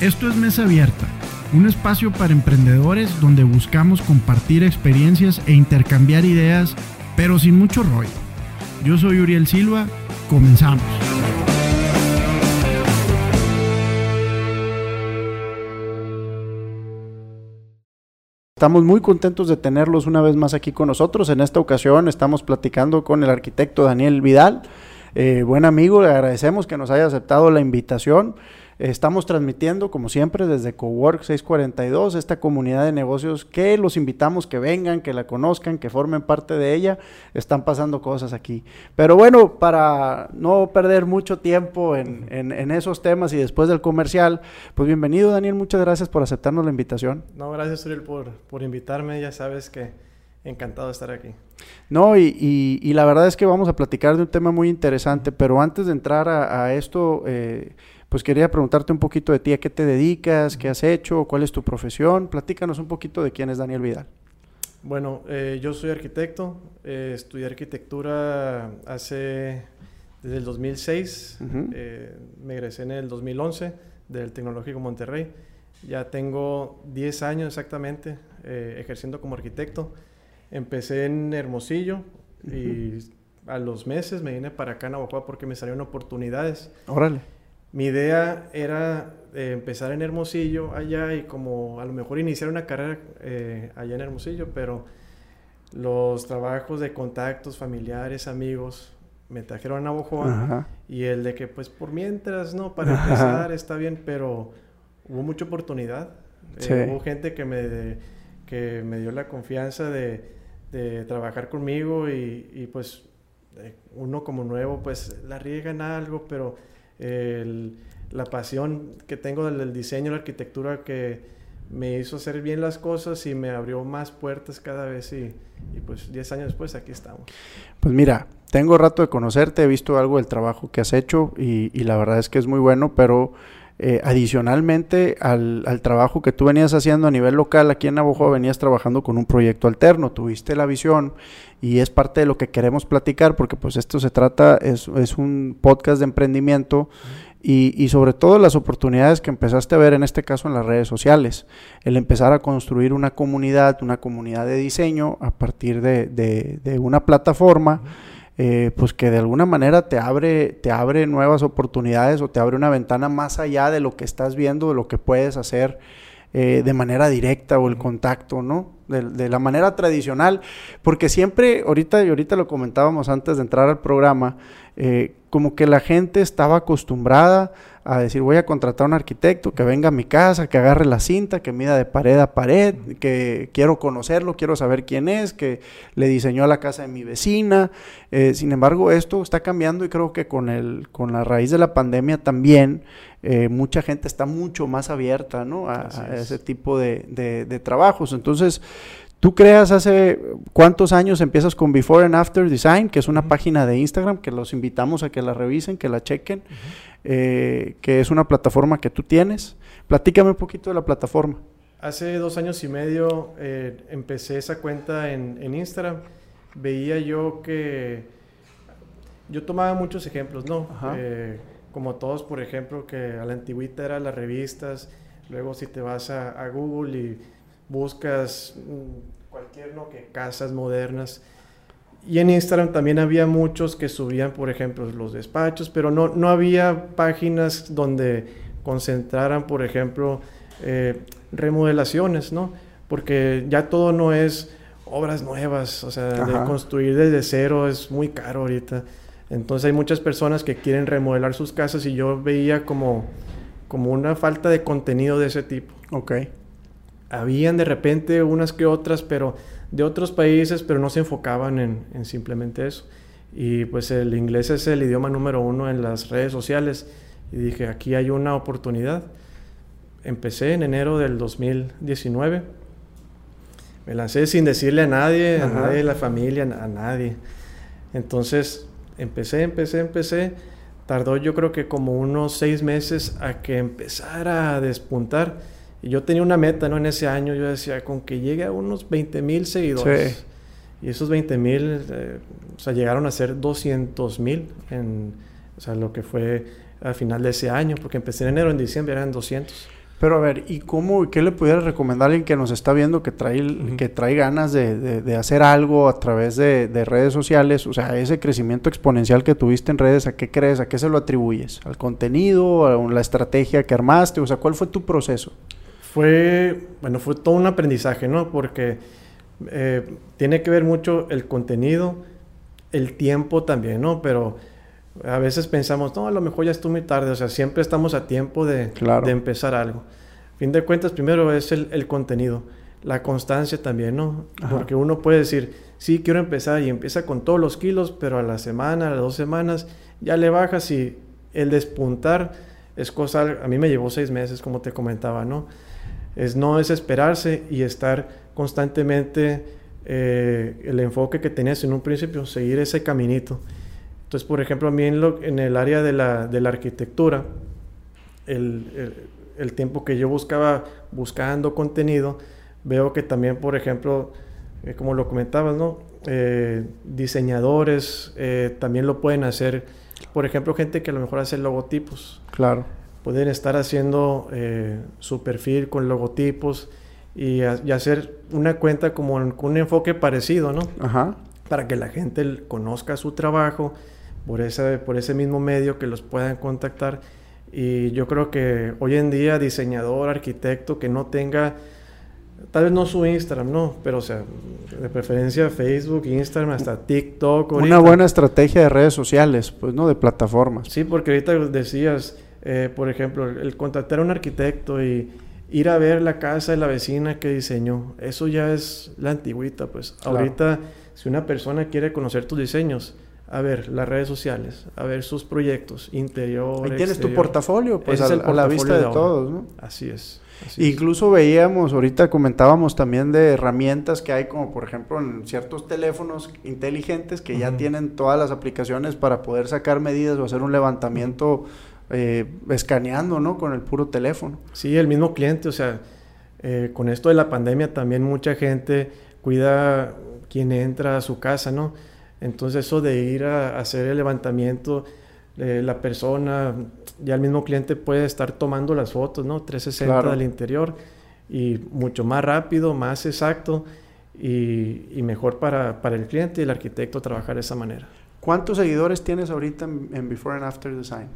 Esto es Mesa Abierta, un espacio para emprendedores donde buscamos compartir experiencias e intercambiar ideas, pero sin mucho rollo. Yo soy Uriel Silva, comenzamos. Estamos muy contentos de tenerlos una vez más aquí con nosotros. En esta ocasión estamos platicando con el arquitecto Daniel Vidal. Eh, buen amigo, le agradecemos que nos haya aceptado la invitación. Estamos transmitiendo, como siempre, desde Cowork 642, esta comunidad de negocios que los invitamos que vengan, que la conozcan, que formen parte de ella. Están pasando cosas aquí. Pero bueno, para no perder mucho tiempo en, esos temas y después del comercial, pues bienvenido, Daniel. Muchas gracias por aceptarnos la invitación. No, gracias, Uriel, por, por invitarme. Ya sabes que encantado de estar aquí. No, y, la verdad es que vamos a platicar de un tema muy interesante, pero antes de entrar a, esto, eh, pues quería preguntarte un poquito de ti, a qué te dedicas, qué has hecho, cuál es tu profesión. Platícanos un poquito de quién es Daniel Vidal. Bueno, eh, yo soy arquitecto, eh, estudié arquitectura hace desde el 2006, eh, me egresé en el 2011 del Tecnológico Monterrey. Ya tengo 10 años exactamente ejerciendo como arquitecto. Empecé en Hermosillo y a los meses me vine para acá en Navajo porque me salieron oportunidades. Órale. Mi idea era eh, empezar en Hermosillo allá y como a lo mejor iniciar una carrera eh, allá en Hermosillo, pero los trabajos de contactos familiares, amigos, me trajeron a Navojoa y el de que pues por mientras, ¿no? Para empezar está bien, pero hubo mucha oportunidad. Eh, hubo gente que me, que me dio la confianza de, de trabajar conmigo y, y pues uno como nuevo pues la riega en algo, pero la pasión que tengo del, diseño, la arquitectura que me hizo hacer bien las cosas y me abrió más puertas cada vez y, pues 10 años después aquí estamos. Pues mira, tengo rato de conocerte, he visto algo del trabajo que has hecho y, la verdad es que es muy bueno, pero eh, adicionalmente al, trabajo que tú venías haciendo a nivel local aquí en Navajo, venías trabajando con un proyecto alterno, tuviste la visión y es parte de lo que queremos platicar porque pues esto se trata, es, es un podcast de emprendimiento y, y, sobre todo las oportunidades que empezaste a ver en este caso en las redes sociales, el empezar a construir una comunidad, una comunidad de diseño a partir de, de, una plataforma. Eh, pues que de alguna manera te abre, te abre nuevas oportunidades o te abre una ventana más allá de lo que estás viendo, de lo que puedes hacer eh, de manera directa o el contacto, ¿no? De, la manera tradicional, porque siempre, ahorita y ahorita lo comentábamos antes de entrar al programa, eh, como que la gente estaba acostumbrada a decir voy a contratar a un arquitecto que venga a mi casa, que agarre la cinta, que mida de pared a pared, que quiero conocerlo, quiero saber quién es, que le diseñó la casa de mi vecina. Eh, sin embargo, esto está cambiando y creo que con, el, con la raíz de la pandemia también eh, mucha gente está mucho más abierta ¿no? a, ese tipo de, de trabajos. Entonces, Tú creas hace cuántos años empiezas con Before and After Design, que es una página de Instagram que los invitamos a que la revisen, que la chequen, eh, que es una plataforma que tú tienes. Platícame un poquito de la plataforma. Hace dos años y medio eh, empecé esa cuenta en, Instagram. Veía yo que yo tomaba muchos ejemplos, ¿no? Eh, como todos, por ejemplo, que a la antigüita eran las revistas, luego si te vas a, a Google y buscas mm, cualquier, ¿no? Que casas modernas. Y en Instagram también había muchos que subían, por ejemplo, los despachos, pero no, no había páginas donde concentraran, por ejemplo, eh, remodelaciones, ¿no? Porque ya todo no es obras nuevas, o sea, de construir desde cero es muy caro ahorita. Entonces hay muchas personas que quieren remodelar sus casas y yo veía como, como una falta de contenido de ese tipo. Ok habían de repente unas que otras, pero de otros países, pero no se enfocaban en, simplemente eso. Y pues el inglés es el idioma número uno en las redes sociales. Y dije, aquí hay una oportunidad. Empecé en enero del 2019. Me lancé sin decirle a nadie, a nadie de la familia, a nadie. Entonces, empecé, empecé, empecé. Tardó yo creo que como unos seis meses a que empezara a despuntar y yo tenía una meta, ¿no? En ese año yo decía, con que llegue a unos 20 mil seguidores. Y esos 20 mil, eh, o sea, llegaron a ser 200 mil en, o sea, lo que fue al final de ese año, porque empecé en enero, en diciembre eran 200. Pero a ver, ¿y cómo, qué le pudieras recomendar a alguien que nos está viendo que trae, que trae ganas de, de, hacer algo a través de, de, redes sociales? O sea, ese crecimiento exponencial que tuviste en redes, ¿a qué crees? ¿A qué se lo atribuyes? ¿Al contenido? ¿A la estrategia que armaste? O sea, ¿cuál fue tu proceso? Fue, bueno, fue todo un aprendizaje, ¿no? Porque eh, tiene que ver mucho el contenido, el tiempo también, ¿no? Pero a veces pensamos, no, a lo mejor ya estoy muy tarde, o sea, siempre estamos a tiempo de, de empezar algo. Fin de cuentas, primero es el, el contenido, la constancia también, ¿no? Porque uno puede decir, sí, quiero empezar y empieza con todos los kilos, pero a la semana, a las dos semanas, ya le bajas y el despuntar es cosa, a mí me llevó seis meses, como te comentaba, ¿no? Es no desesperarse y estar constantemente eh, el enfoque que tenías en un principio, seguir ese caminito. Entonces, por ejemplo, a mí en, lo, en el área de la, de la arquitectura, el, el, tiempo que yo buscaba buscando contenido, veo que también, por ejemplo, eh, como lo comentabas, ¿no? Eh, diseñadores eh, también lo pueden hacer. Por ejemplo, gente que a lo mejor hace logotipos. Claro. Pueden estar haciendo su perfil con logotipos y, y, hacer una cuenta como con un enfoque parecido, ¿no? Ajá. Para que la gente conozca su trabajo por ese, por ese mismo medio que los puedan contactar. Y yo creo que hoy en día diseñador, arquitecto que no tenga, tal vez no su Instagram, no, pero o sea, de preferencia Facebook, Instagram, hasta TikTok. Una buena estrategia de redes sociales, pues, ¿no? De plataformas. Sí, porque ahorita decías, eh, por ejemplo, el contactar a un arquitecto y ir a ver la casa de la vecina que diseñó, eso ya es la antigüita, pues. Ahorita, si una persona quiere conocer tus diseños, a ver las redes sociales, a ver sus proyectos interiores. Ahí tienes tu portafolio, pues a, la vista de, todos, ¿no? Así es. Incluso veíamos, ahorita comentábamos también de herramientas que hay, como por ejemplo en ciertos teléfonos inteligentes que ya tienen todas las aplicaciones para poder sacar medidas o hacer un levantamiento eh, escaneando, ¿no? Con el puro teléfono. Sí, el mismo cliente, o sea, eh, con esto de la pandemia también mucha gente cuida quien entra a su casa, ¿no? Entonces eso de ir a, hacer el levantamiento, la persona, ya el mismo cliente puede estar tomando las fotos, ¿no? 360 del interior y mucho más rápido, más exacto y, mejor para, para, el cliente y el arquitecto trabajar de esa manera. ¿Cuántos seguidores tienes ahorita en, en Before and After Design?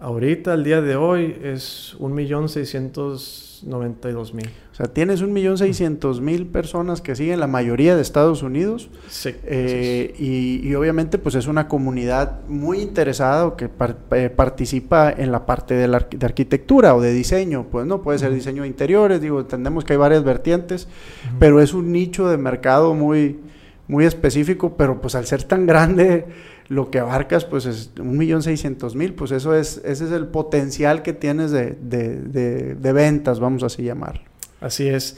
Ahorita, al día de hoy, es 1.692.000. O sea, tienes 1.600.000 personas que siguen la mayoría de Estados Unidos. Sí. Eh, y, obviamente, pues es una comunidad muy interesada o que eh, participa en la parte de, la, de, arquitectura o de diseño. Pues no, puede ser diseño de interiores, digo, entendemos que hay varias vertientes, pero es un nicho de mercado muy, muy específico, pero pues al ser tan grande lo que abarcas pues es un millón seiscientos mil, pues eso es, ese es el potencial que tienes de, de, ventas, vamos así llamar. Así es.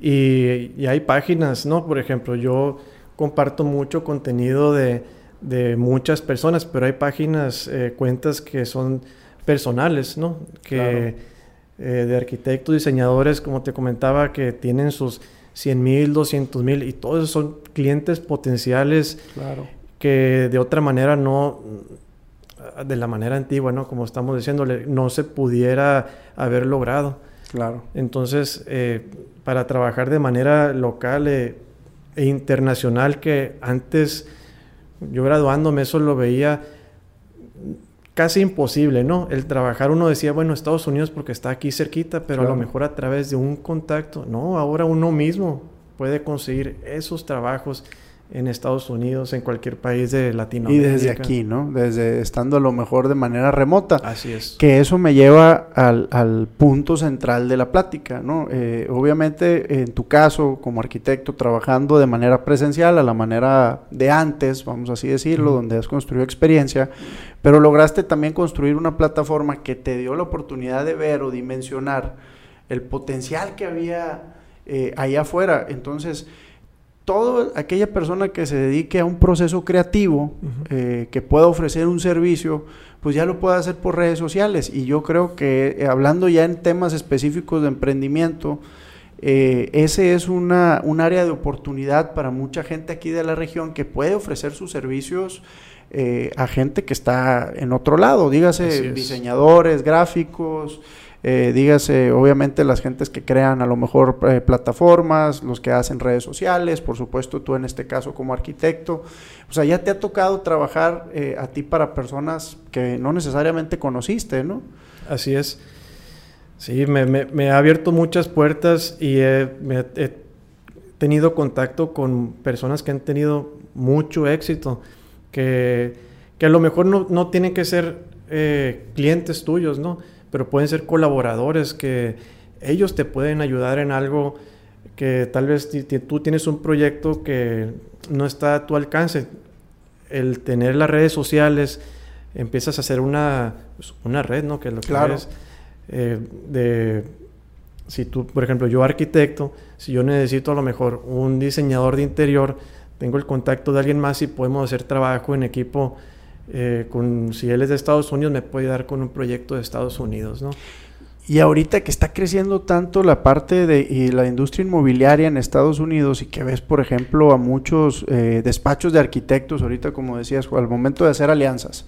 Y, y, hay páginas, ¿no? Por ejemplo, yo comparto mucho contenido de, muchas personas, pero hay páginas, eh, cuentas que son personales, ¿no? Que eh, de arquitectos, diseñadores, como te comentaba, que tienen sus 100 mil, 200 mil y todos son clientes potenciales. Claro que de otra manera no, de la manera antigua, ¿no? Como estamos diciéndole, no se pudiera haber logrado. Claro. Entonces, eh, para trabajar de manera local eh, e internacional, que antes yo graduándome eso lo veía casi imposible, ¿no? El trabajar, uno decía, bueno, Estados Unidos porque está aquí cerquita, pero a lo mejor a través de un contacto, no, ahora uno mismo puede conseguir esos trabajos en Estados Unidos, en cualquier país de Latinoamérica. Y desde aquí, ¿no? Desde estando a lo mejor de manera remota. Así es. Que eso me lleva al, al punto central de la plática, ¿no? Eh, obviamente, en tu caso, como arquitecto, trabajando de manera presencial, a la manera de antes, vamos así decirlo, donde has construido experiencia, pero lograste también construir una plataforma que te dio la oportunidad de ver o dimensionar el potencial que había eh, ahí afuera. Entonces, toda aquella persona que se dedique a un proceso creativo, eh, que pueda ofrecer un servicio, pues ya lo puede hacer por redes sociales. Y yo creo que eh, hablando ya en temas específicos de emprendimiento, eh, ese es una, un área de oportunidad para mucha gente aquí de la región que puede ofrecer sus servicios a gente que está en otro lado, dígase diseñadores, gráficos, Eh, dígase, obviamente, las gentes que crean a lo mejor eh, plataformas, los que hacen redes sociales, por supuesto, tú en este caso como arquitecto. O sea, ya te ha tocado trabajar eh, a ti para personas que no necesariamente conociste, ¿no? Así es. Sí, me, ha abierto muchas puertas y he, tenido contacto con personas que han tenido mucho éxito, que, a lo mejor no, no tienen que ser clientes tuyos, ¿no? Pero pueden ser colaboradores que ellos te pueden ayudar en algo que tal vez tú tienes un proyecto que no está a tu alcance. El tener las redes sociales, empiezas a hacer una, pues, una red, ¿no? Que es lo que claro. Eh, de, si tú, por ejemplo, yo arquitecto, si yo necesito a lo mejor un diseñador de interior, tengo el contacto de alguien más y podemos hacer trabajo en equipo eh, con, si él es de Estados Unidos, me puede dar con un proyecto de Estados Unidos, ¿no? Y ahorita que está creciendo tanto la parte de y la industria inmobiliaria en Estados Unidos y que ves, por ejemplo, a muchos eh, despachos de arquitectos, ahorita como decías, al momento de hacer alianzas,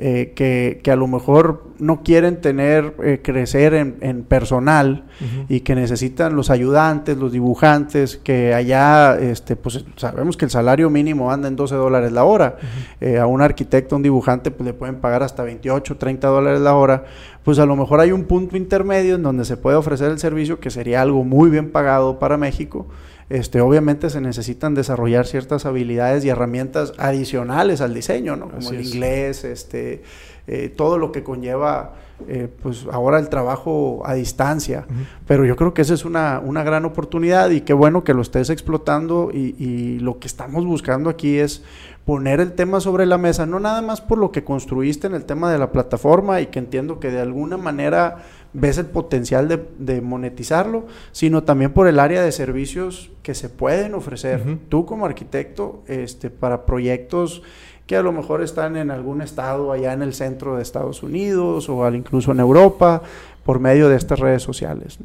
eh, que, que, a lo mejor no quieren tener, eh, crecer en, en personal y que necesitan los ayudantes, los dibujantes, que allá, este, pues sabemos que el salario mínimo anda en 12 dólares la hora. Eh, a un arquitecto, un dibujante, pues le pueden pagar hasta 28, 30 dólares la hora. Pues a lo mejor hay un punto intermedio en donde se puede ofrecer el servicio que sería algo muy bien pagado para México este, obviamente se necesitan desarrollar ciertas habilidades y herramientas adicionales al diseño, ¿no? Como el inglés, este, eh, todo lo que conlleva, eh, pues ahora el trabajo a distancia. Pero yo creo que esa es una, una, gran oportunidad y qué bueno que lo estés explotando y, y lo que estamos buscando aquí es poner el tema sobre la mesa, no nada más por lo que construiste en el tema de la plataforma y que entiendo que de alguna manera ves el potencial de, monetizarlo, sino también por el área de servicios que se pueden ofrecer tú como arquitecto este, para proyectos que a lo mejor están en algún estado allá en el centro de Estados Unidos o incluso en Europa por medio de estas redes sociales.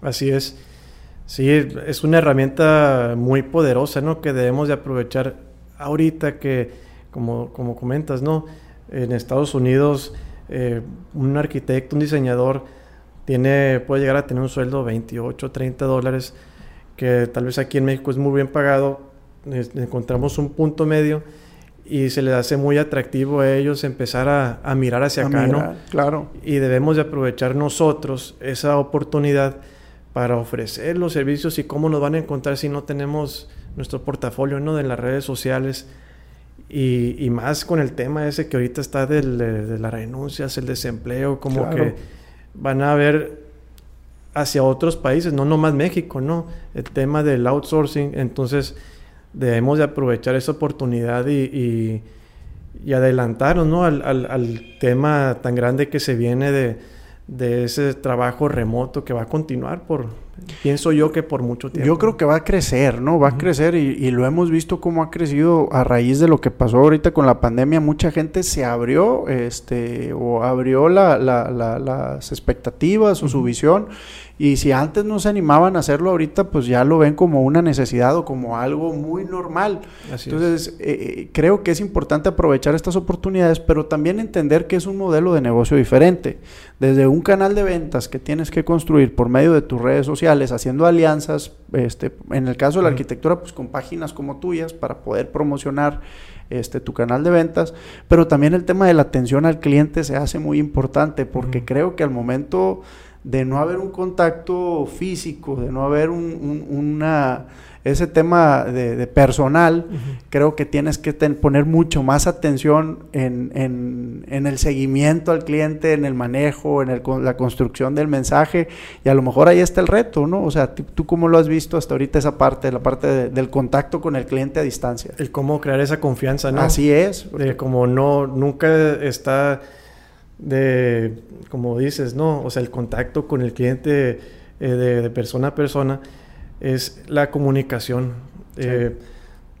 Así es. Sí, es una herramienta muy poderosa, ¿no? Que debemos de aprovechar ahorita que, como, como comentas, ¿no? En Estados Unidos eh, un arquitecto, un diseñador, tiene, puede llegar a tener un sueldo de 28, 30 dólares, que tal vez aquí en México es muy bien pagado, encontramos un punto medio y se les hace muy atractivo a ellos empezar a, mirar hacia acá, ¿no? Claro. Y debemos de aprovechar nosotros esa oportunidad para ofrecer los servicios y cómo nos van a encontrar si no tenemos nuestro portafolio, ¿no? De las redes sociales y, más con el tema ese que ahorita está del, de, las renuncias, el desempleo, como que van a ver hacia otros países, no nomás México, ¿no? El tema del outsourcing, entonces debemos de aprovechar esa oportunidad y, y, adelantarnos, ¿no? Al, tema tan grande que se viene de, de ese trabajo remoto que va a continuar por, pienso yo que por mucho tiempo. Yo creo que va a crecer, ¿no? Va a crecer y, lo hemos visto cómo ha crecido a raíz de lo que pasó ahorita con la pandemia. Mucha gente se abrió, este, o abrió la, la, las expectativas o su visión y si antes no se animaban a hacerlo, ahorita pues ya lo ven como una necesidad o como algo muy normal. Entonces, eh, eh, creo que es importante aprovechar estas oportunidades, pero también entender que es un modelo de negocio diferente. Desde un canal de ventas que tienes que construir por medio de tus redes sociales, haciendo alianzas, este, en el caso de la arquitectura, pues con páginas como tuyas para poder promocionar este, tu canal de ventas, pero también el tema de la atención al cliente se hace muy importante porque creo que al momento de no haber un contacto físico, de no haber un, una, ese tema de, personal, creo que tienes que poner mucho más atención en, en, en, el seguimiento al cliente, en el manejo, en el, la construcción del mensaje, y a lo mejor ahí está el reto, ¿no? O sea, ¿tú, cómo lo has visto hasta ahorita esa parte, la parte del contacto con el cliente a distancia? El cómo crear esa confianza, ¿no? Así es. como no, nunca está de, como dices, ¿no? O sea, el contacto con el cliente eh, de, persona a persona es la comunicación, eh,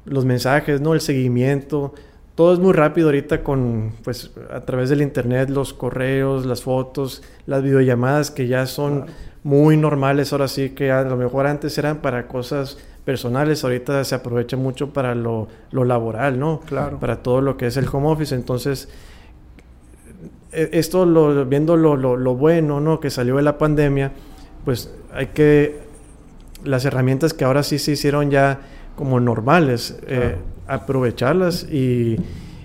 los mensajes, ¿no? El seguimiento. Todo es muy rápido ahorita con, pues, a través del internet, los correos, las fotos, las videollamadas que ya son muy normales. Ahora sí que a lo mejor antes eran para cosas personales, ahorita se aprovecha mucho para lo, lo laboral, ¿no? Claro. Para todo lo que es el home office. Entonces, esto lo, viendo lo, lo, bueno, ¿no? Que salió de la pandemia, pues hay que, las herramientas que ahora sí se hicieron ya como normales, eh, aprovecharlas y,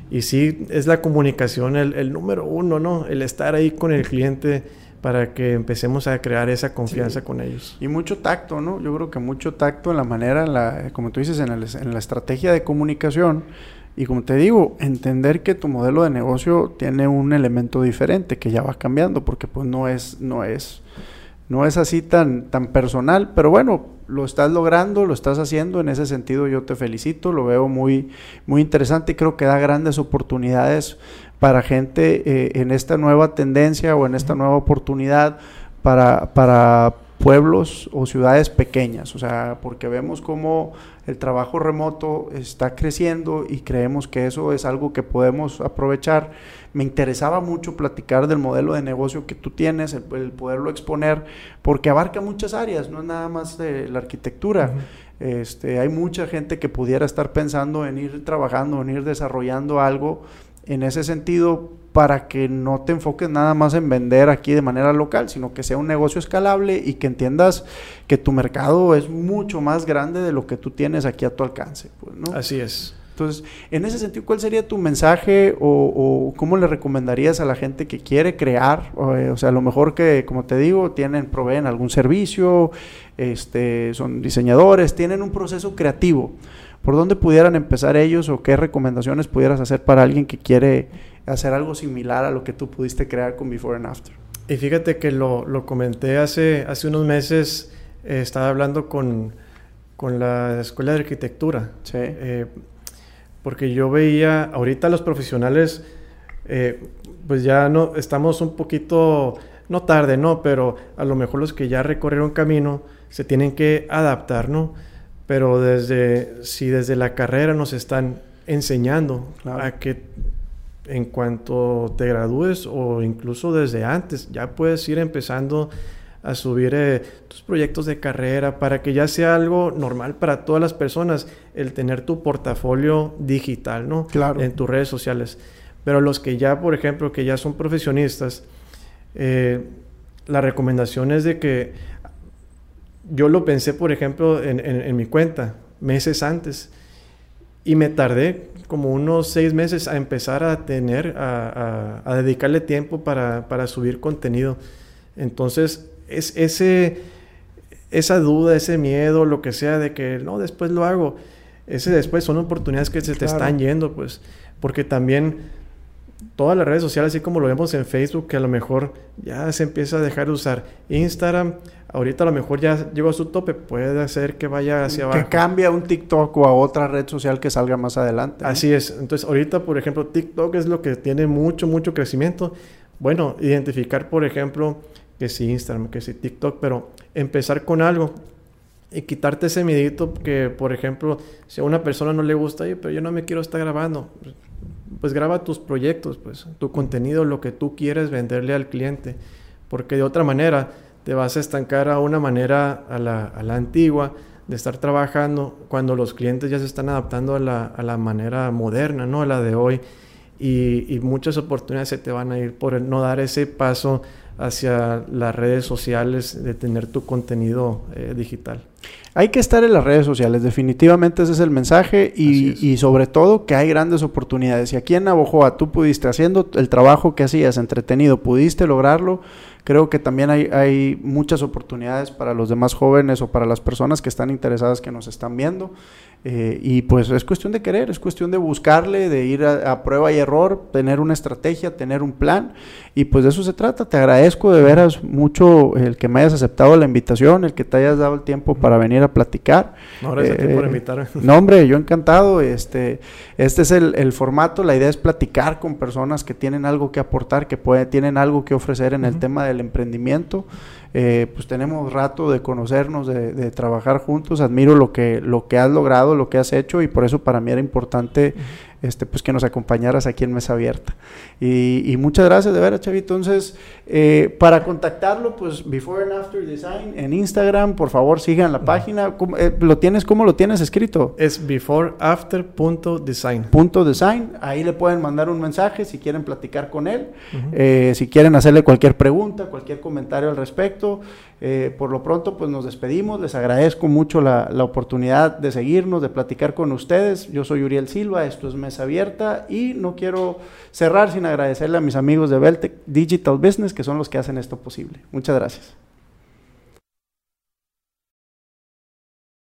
y, sí, es la comunicación el, el, número uno, ¿no? El estar ahí con el cliente para que empecemos a crear esa confianza con ellos. Y mucho tacto, ¿no? Yo creo que mucho tacto en la manera, en la, como tú dices, en, en la estrategia de comunicación. Y como te digo, entender que tu modelo de negocio tiene un elemento diferente que ya va cambiando, porque pues no es, no es, no es así tan, tan personal, pero bueno, lo estás logrando, lo estás haciendo, en ese sentido yo te felicito, lo veo muy, muy interesante y creo que da grandes oportunidades para gente eh, en esta nueva tendencia o en esta nueva oportunidad para, para pueblos o ciudades pequeñas, o sea, porque vemos cómo el trabajo remoto está creciendo y creemos que eso es algo que podemos aprovechar. Me interesaba mucho platicar del modelo de negocio que tú tienes, el, poderlo exponer, porque abarca muchas áreas, no es nada más de la arquitectura. este, hay mucha gente que pudiera estar pensando en ir trabajando, en ir desarrollando algo en ese sentido para que no te enfoques nada más en vender aquí de manera local, sino que sea un negocio escalable y que entiendas que tu mercado es mucho más grande de lo que tú tienes aquí a tu alcance. Pues, ¿no? Así es. Entonces, en ese sentido, ¿cuál sería tu mensaje o, cómo le recomendarías a la gente que quiere crear? O, eh, o, sea, a lo mejor que, como te digo, tienen, proveen algún servicio, este, son diseñadores, tienen un proceso creativo. ¿Por dónde pudieran empezar ellos o qué recomendaciones pudieras hacer para alguien que quiere hacer algo similar a lo que tú pudiste crear con Before and After? Y fíjate que lo, lo comenté hace, hace unos meses, eh, estaba hablando con, con, la Escuela de Arquitectura. Sí. Eh, porque yo veía, ahorita los profesionales, eh, pues ya no, estamos un poquito, no tarde, ¿no? Pero a lo mejor los que ya recorrieron camino se tienen que adaptar, ¿no? pero desde, si desde la carrera nos están enseñando a que en cuanto te gradúes o incluso desde antes, ya puedes ir empezando a subir eh, tus proyectos de carrera para que ya sea algo normal para todas las personas el tener tu portafolio digital, ¿no? Claro. En tus redes sociales. Pero los que ya, por ejemplo, que ya son profesionistas, eh, la recomendación es de que yo lo pensé, por ejemplo, en, mi cuenta, meses antes. Y me tardé como unos seis meses a empezar a tener, a, dedicarle tiempo para, subir contenido. Entonces, es ese, esa duda, ese miedo, lo que sea, de que no, después lo hago. Ese después son oportunidades que se te están yendo, pues. Porque también todas las redes sociales, así como lo vemos en Facebook, que a lo mejor ya se empieza a dejar de usar. Instagram, ahorita a lo mejor ya llegó a su tope, puede hacer que vaya hacia abajo. Que cambie a un TikTok o a otra red social que salga más adelante. Así es. Entonces, ahorita, por ejemplo, TikTok es lo que tiene mucho, mucho crecimiento. Bueno, identificar, por ejemplo, que si Instagram, que si TikTok, pero empezar con algo y quitarte ese miedito que, por ejemplo, si a una persona no le gusta, pero yo no me quiero estar grabando, pues graba tus proyectos, pues tu contenido, lo que tú quieres venderle al cliente, porque de otra manera te vas a estancar a una manera a la, a la antigua de estar trabajando cuando los clientes ya se están adaptando a la, a la manera moderna, ¿no? A la de hoy. Y, y, muchas oportunidades se te van a ir por no dar ese paso hacia las redes sociales, de tener tu contenido eh, digital. Hay que estar en las redes sociales, definitivamente ese es el mensaje y, y, sobre todo que hay grandes oportunidades. Y aquí en Navojoa tú pudiste, haciendo el trabajo que hacías entretenido, pudiste lograrlo, creo que también hay, hay muchas oportunidades para los demás jóvenes o para las personas que están interesadas que nos están viendo. Eh, y pues es cuestión de querer, es cuestión de buscarle, de ir a, prueba y error, tener una estrategia, tener un plan. Y pues de eso se trata. Te agradezco de veras mucho el que me hayas aceptado la invitación, el que te hayas dado el tiempo para venir a platicar. No, gracias por eh, invitarme. No, hombre, yo encantado. Este, este es el, el, formato. La idea es platicar con personas que tienen algo que aportar, que puede, tienen algo que ofrecer en el tema del emprendimiento. Eh, pues tenemos rato de conocernos, de, trabajar juntos, admiro lo que, lo que has logrado, lo que has hecho y por eso para mí era importante este, pues que nos acompañaras aquí en Mesa Abierta. Y, muchas gracias de veras, Chavi. Entonces, eh, para contactarlo, pues Before and After Design en Instagram, por favor sigan la página. Eh, ¿Lo tienes, ¿Cómo lo tienes escrito? Es beforeafter.design. Punto design. Ahí le pueden mandar un mensaje si quieren platicar con él, eh, si quieren hacerle cualquier pregunta, cualquier comentario al respecto. por lo pronto, pues nos despedimos. Les agradezco mucho la, la oportunidad de seguirnos, de platicar con ustedes. Yo soy Uriel Silva, esto es Mesa Abierta y no quiero cerrar sin agradecerle a mis amigos de Beltec Digital Business, que son los que hacen esto posible. Muchas gracias.